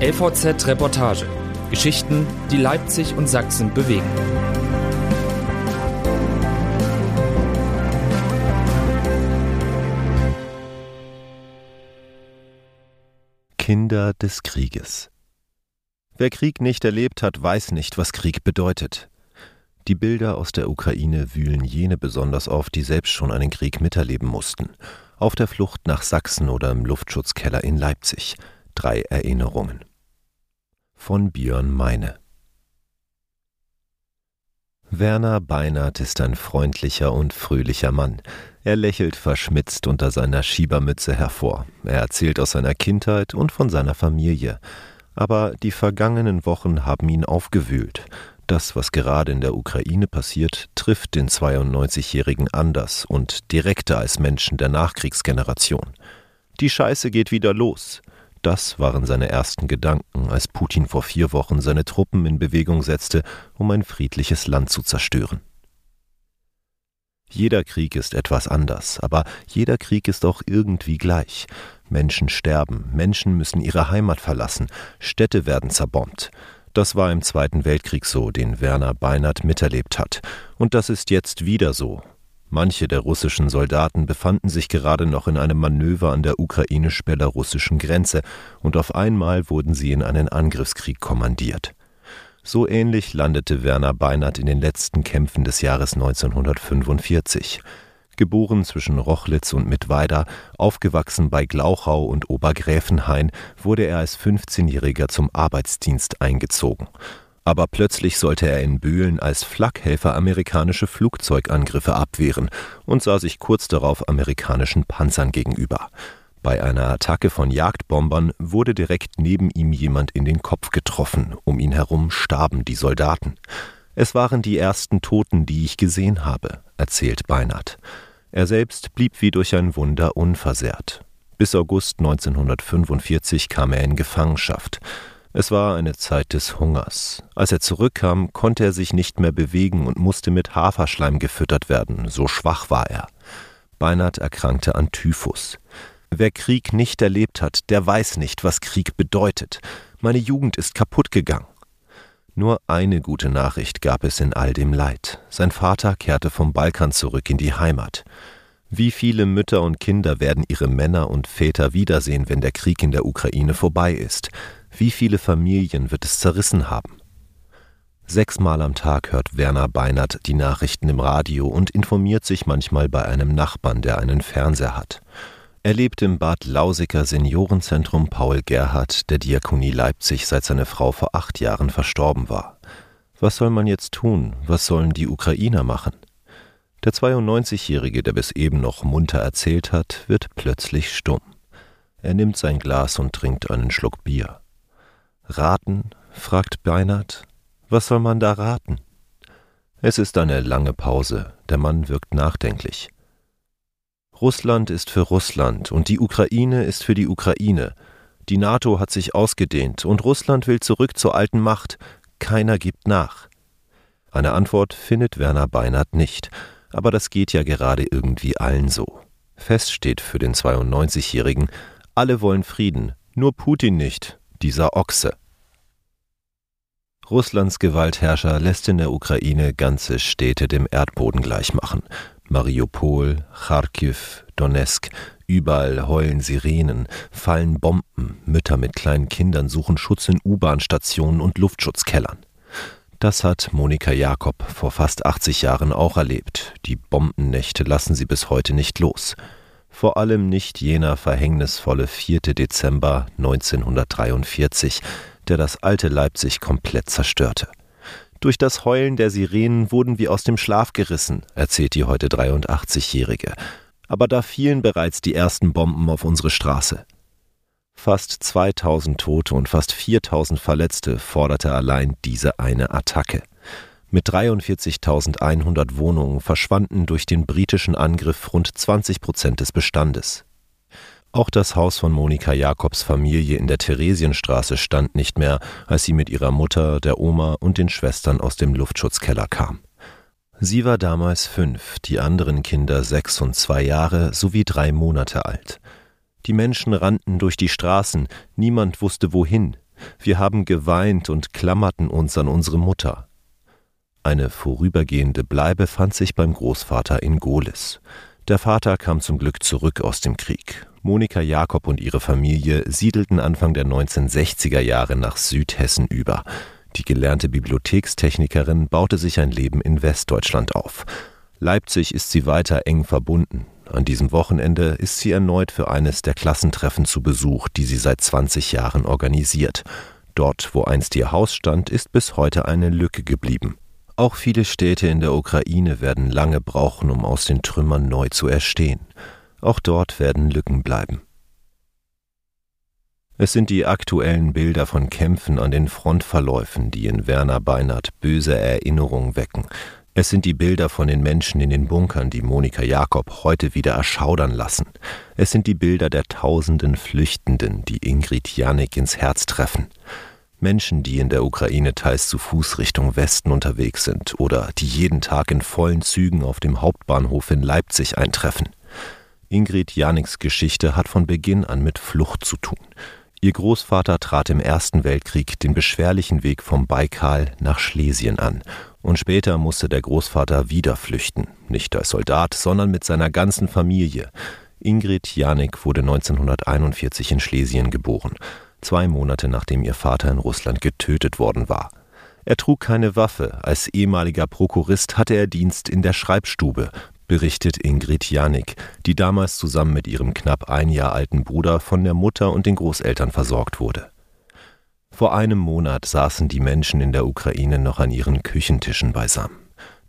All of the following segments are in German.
LVZ Reportage. Geschichten, die Leipzig und Sachsen bewegen. Kinder des Krieges. Wer Krieg nicht erlebt hat, weiß nicht, was Krieg bedeutet. Die Bilder aus der Ukraine wühlen jene besonders auf, die selbst schon einen Krieg miterleben mussten. Auf der Flucht nach Sachsen oder im Luftschutzkeller in Leipzig. Drei Erinnerungen von Björn Meine. Werner Beinert ist ein freundlicher und fröhlicher Mann. Er lächelt verschmitzt unter seiner Schiebermütze hervor. Er erzählt aus seiner Kindheit und von seiner Familie. Aber die vergangenen Wochen haben ihn aufgewühlt. Das, was gerade in der Ukraine passiert, trifft den 92-Jährigen anders und direkter als Menschen der Nachkriegsgeneration. Die Scheiße geht wieder los. Das waren seine ersten Gedanken, als Putin vor vier Wochen seine Truppen in Bewegung setzte, um ein friedliches Land zu zerstören. Jeder Krieg ist etwas anders, aber jeder Krieg ist auch irgendwie gleich. Menschen sterben, Menschen müssen ihre Heimat verlassen, Städte werden zerbombt. Das war im Zweiten Weltkrieg so, den Werner Beinert miterlebt hat. Und das ist jetzt wieder so, Manche der russischen Soldaten befanden sich gerade noch in einem Manöver an der ukrainisch-belarussischen Grenze und auf einmal wurden sie in einen Angriffskrieg kommandiert. So ähnlich landete Werner Beinert in den letzten Kämpfen des Jahres 1945. Geboren zwischen Rochlitz und Mittweida, aufgewachsen bei Glauchau und Obergräfenhain, wurde er als 15-Jähriger zum Arbeitsdienst eingezogen aber plötzlich sollte er in Böhlen als Flakhelfer amerikanische Flugzeugangriffe abwehren und sah sich kurz darauf amerikanischen Panzern gegenüber. Bei einer Attacke von Jagdbombern wurde direkt neben ihm jemand in den Kopf getroffen, um ihn herum starben die Soldaten. Es waren die ersten Toten, die ich gesehen habe, erzählt Beinert. Er selbst blieb wie durch ein Wunder unversehrt. Bis August 1945 kam er in Gefangenschaft. Es war eine Zeit des Hungers. Als er zurückkam, konnte er sich nicht mehr bewegen und musste mit Haferschleim gefüttert werden, so schwach war er. Beinert erkrankte an Typhus. Wer Krieg nicht erlebt hat, der weiß nicht, was Krieg bedeutet. Meine Jugend ist kaputt gegangen. Nur eine gute Nachricht gab es in all dem Leid. Sein Vater kehrte vom Balkan zurück in die Heimat. Wie viele Mütter und Kinder werden ihre Männer und Väter wiedersehen, wenn der Krieg in der Ukraine vorbei ist? Wie viele Familien wird es zerrissen haben? Sechsmal am Tag hört Werner Beinert die Nachrichten im Radio und informiert sich manchmal bei einem Nachbarn, der einen Fernseher hat. Er lebt im Bad Lausiger Seniorenzentrum Paul Gerhard der Diakonie Leipzig, seit seine Frau vor acht Jahren verstorben war. Was soll man jetzt tun? Was sollen die Ukrainer machen? Der 92-Jährige, der bis eben noch munter erzählt hat, wird plötzlich stumm. Er nimmt sein Glas und trinkt einen Schluck Bier. Raten? fragt Beinert. Was soll man da raten? Es ist eine lange Pause. Der Mann wirkt nachdenklich. Russland ist für Russland und die Ukraine ist für die Ukraine. Die NATO hat sich ausgedehnt und Russland will zurück zur alten Macht. Keiner gibt nach. Eine Antwort findet Werner Beinert nicht, aber das geht ja gerade irgendwie allen so. Fest steht für den 92-Jährigen, alle wollen Frieden, nur Putin nicht, dieser Ochse. Russlands Gewaltherrscher lässt in der Ukraine ganze Städte dem Erdboden gleichmachen. Mariupol, Kharkiv, Donetsk, überall heulen Sirenen, fallen Bomben, Mütter mit kleinen Kindern suchen Schutz in U-Bahn-Stationen und Luftschutzkellern. Das hat Monika Jakob vor fast 80 Jahren auch erlebt. Die Bombennächte lassen sie bis heute nicht los vor allem nicht jener verhängnisvolle 4. Dezember 1943, der das alte Leipzig komplett zerstörte. Durch das Heulen der Sirenen wurden wir aus dem Schlaf gerissen, erzählt die heute 83-Jährige. Aber da fielen bereits die ersten Bomben auf unsere Straße. Fast 2000 Tote und fast 4000 Verletzte forderte allein diese eine Attacke. Mit 43.100 Wohnungen verschwanden durch den britischen Angriff rund 20 Prozent des Bestandes. Auch das Haus von Monika Jakobs Familie in der Theresienstraße stand nicht mehr, als sie mit ihrer Mutter, der Oma und den Schwestern aus dem Luftschutzkeller kam. Sie war damals fünf, die anderen Kinder sechs und zwei Jahre sowie drei Monate alt. Die Menschen rannten durch die Straßen, niemand wusste wohin. Wir haben geweint und klammerten uns an unsere Mutter. Eine vorübergehende Bleibe fand sich beim Großvater in Gohlis. Der Vater kam zum Glück zurück aus dem Krieg. Monika Jakob und ihre Familie siedelten Anfang der 1960er Jahre nach Südhessen über. Die gelernte Bibliothekstechnikerin baute sich ein Leben in Westdeutschland auf. Leipzig ist sie weiter eng verbunden. An diesem Wochenende ist sie erneut für eines der Klassentreffen zu Besuch, die sie seit 20 Jahren organisiert. Dort, wo einst ihr Haus stand, ist bis heute eine Lücke geblieben. Auch viele Städte in der Ukraine werden lange brauchen, um aus den Trümmern neu zu erstehen. Auch dort werden Lücken bleiben. Es sind die aktuellen Bilder von Kämpfen an den Frontverläufen, die in Werner Beinert böse Erinnerungen wecken. Es sind die Bilder von den Menschen in den Bunkern, die Monika Jakob heute wieder erschaudern lassen. Es sind die Bilder der tausenden Flüchtenden, die Ingrid Janik ins Herz treffen. Menschen, die in der Ukraine teils zu Fuß Richtung Westen unterwegs sind oder die jeden Tag in vollen Zügen auf dem Hauptbahnhof in Leipzig eintreffen. Ingrid Janiks Geschichte hat von Beginn an mit Flucht zu tun. Ihr Großvater trat im Ersten Weltkrieg den beschwerlichen Weg vom Baikal nach Schlesien an, und später musste der Großvater wieder flüchten, nicht als Soldat, sondern mit seiner ganzen Familie. Ingrid Janik wurde 1941 in Schlesien geboren, zwei Monate nachdem ihr Vater in Russland getötet worden war. Er trug keine Waffe, als ehemaliger Prokurist hatte er Dienst in der Schreibstube, berichtet Ingrid Janik, die damals zusammen mit ihrem knapp ein Jahr alten Bruder von der Mutter und den Großeltern versorgt wurde. Vor einem Monat saßen die Menschen in der Ukraine noch an ihren Küchentischen beisammen.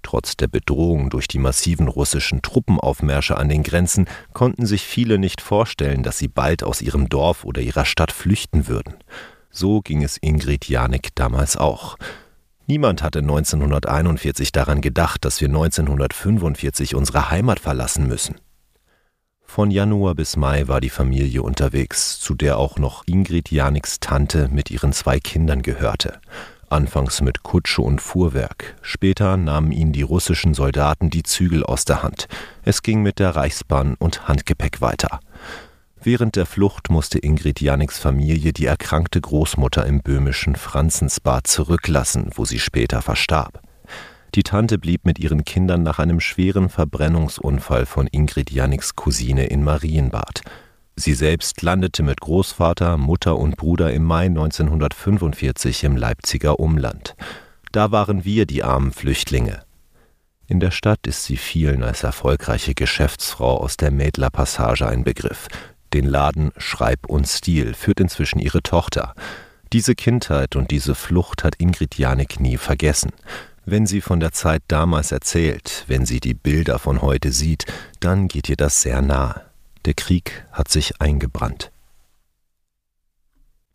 Trotz der Bedrohung durch die massiven russischen Truppenaufmärsche an den Grenzen konnten sich viele nicht vorstellen, dass sie bald aus ihrem Dorf oder ihrer Stadt flüchten würden. So ging es Ingrid Janik damals auch. Niemand hatte 1941 daran gedacht, dass wir 1945 unsere Heimat verlassen müssen. Von Januar bis Mai war die Familie unterwegs, zu der auch noch Ingrid Janiks Tante mit ihren zwei Kindern gehörte. Anfangs mit Kutsche und Fuhrwerk, später nahmen ihnen die russischen Soldaten die Zügel aus der Hand. Es ging mit der Reichsbahn und Handgepäck weiter. Während der Flucht musste Ingrid Janiks Familie die erkrankte Großmutter im böhmischen Franzensbad zurücklassen, wo sie später verstarb. Die Tante blieb mit ihren Kindern nach einem schweren Verbrennungsunfall von Ingrid Janiks Cousine in Marienbad. Sie selbst landete mit Großvater, Mutter und Bruder im Mai 1945 im Leipziger Umland. Da waren wir die armen Flüchtlinge. In der Stadt ist sie vielen als erfolgreiche Geschäftsfrau aus der Mädler Passage ein Begriff, den Laden Schreib und Stil führt inzwischen ihre Tochter. Diese Kindheit und diese Flucht hat Ingrid Janik nie vergessen. Wenn sie von der Zeit damals erzählt, wenn sie die Bilder von heute sieht, dann geht ihr das sehr nahe. Der Krieg hat sich eingebrannt.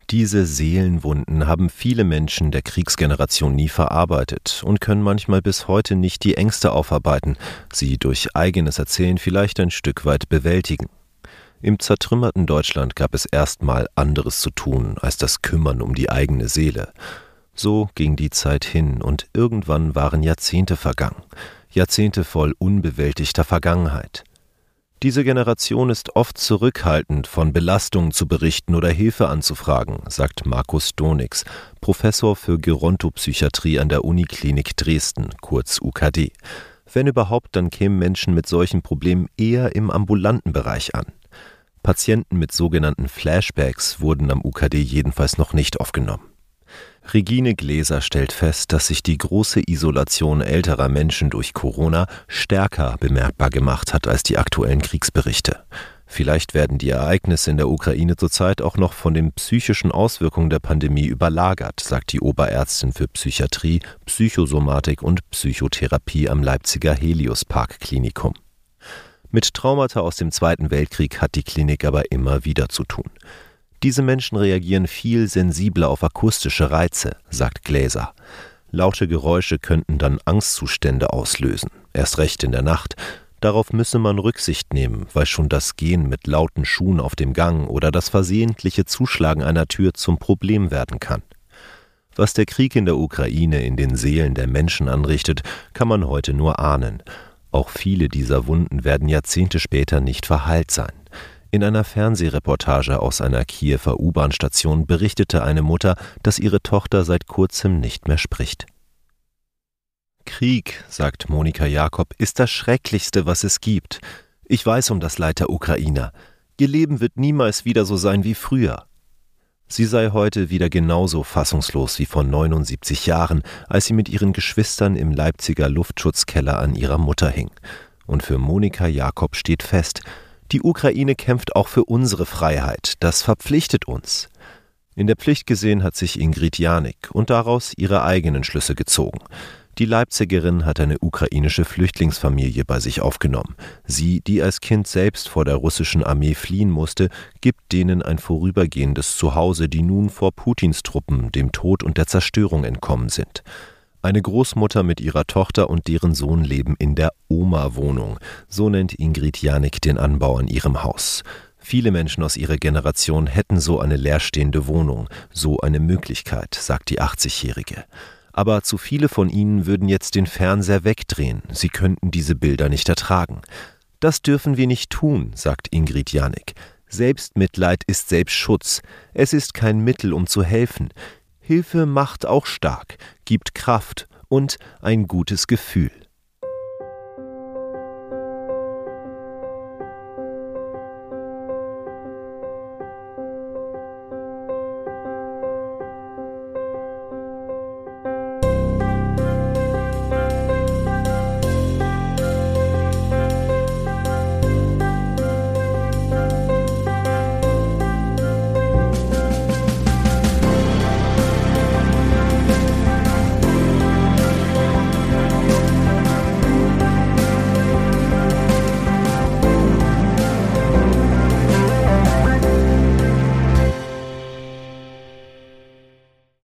Diese Seelenwunden haben viele Menschen der Kriegsgeneration nie verarbeitet und können manchmal bis heute nicht die Ängste aufarbeiten, sie durch eigenes Erzählen vielleicht ein Stück weit bewältigen. Im zertrümmerten Deutschland gab es erstmal anderes zu tun als das Kümmern um die eigene Seele. So ging die Zeit hin und irgendwann waren Jahrzehnte vergangen, Jahrzehnte voll unbewältigter Vergangenheit. Diese Generation ist oft zurückhaltend, von Belastungen zu berichten oder Hilfe anzufragen, sagt Markus Donix, Professor für Gerontopsychiatrie an der Uniklinik Dresden, kurz UKD. Wenn überhaupt, dann kämen Menschen mit solchen Problemen eher im ambulanten Bereich an. Patienten mit sogenannten Flashbacks wurden am UKD jedenfalls noch nicht aufgenommen. Regine Gläser stellt fest, dass sich die große Isolation älterer Menschen durch Corona stärker bemerkbar gemacht hat als die aktuellen Kriegsberichte. Vielleicht werden die Ereignisse in der Ukraine zurzeit auch noch von den psychischen Auswirkungen der Pandemie überlagert, sagt die Oberärztin für Psychiatrie, Psychosomatik und Psychotherapie am Leipziger Helios Park Klinikum. Mit Traumata aus dem Zweiten Weltkrieg hat die Klinik aber immer wieder zu tun. Diese Menschen reagieren viel sensibler auf akustische Reize, sagt Gläser. Laute Geräusche könnten dann Angstzustände auslösen, erst recht in der Nacht. Darauf müsse man Rücksicht nehmen, weil schon das Gehen mit lauten Schuhen auf dem Gang oder das versehentliche Zuschlagen einer Tür zum Problem werden kann. Was der Krieg in der Ukraine in den Seelen der Menschen anrichtet, kann man heute nur ahnen. Auch viele dieser Wunden werden Jahrzehnte später nicht verheilt sein. In einer Fernsehreportage aus einer Kiewer U-Bahn-Station berichtete eine Mutter, dass ihre Tochter seit kurzem nicht mehr spricht. Krieg, sagt Monika Jakob, ist das Schrecklichste, was es gibt. Ich weiß um das Leid der Ukrainer. Ihr Leben wird niemals wieder so sein wie früher. Sie sei heute wieder genauso fassungslos wie vor 79 Jahren, als sie mit ihren Geschwistern im Leipziger Luftschutzkeller an ihrer Mutter hing. Und für Monika Jakob steht fest, die Ukraine kämpft auch für unsere Freiheit, das verpflichtet uns. In der Pflicht gesehen hat sich Ingrid Janik und daraus ihre eigenen Schlüsse gezogen. Die Leipzigerin hat eine ukrainische Flüchtlingsfamilie bei sich aufgenommen. Sie, die als Kind selbst vor der russischen Armee fliehen musste, gibt denen ein vorübergehendes Zuhause, die nun vor Putins Truppen, dem Tod und der Zerstörung entkommen sind. Eine Großmutter mit ihrer Tochter und deren Sohn leben in der Oma-Wohnung. So nennt Ingrid Janik den Anbau an ihrem Haus. Viele Menschen aus ihrer Generation hätten so eine leerstehende Wohnung, so eine Möglichkeit, sagt die 80-Jährige aber zu viele von ihnen würden jetzt den Fernseher wegdrehen, sie könnten diese Bilder nicht ertragen. Das dürfen wir nicht tun, sagt Ingrid Janik. Selbstmitleid ist Selbstschutz, es ist kein Mittel, um zu helfen. Hilfe macht auch stark, gibt Kraft und ein gutes Gefühl.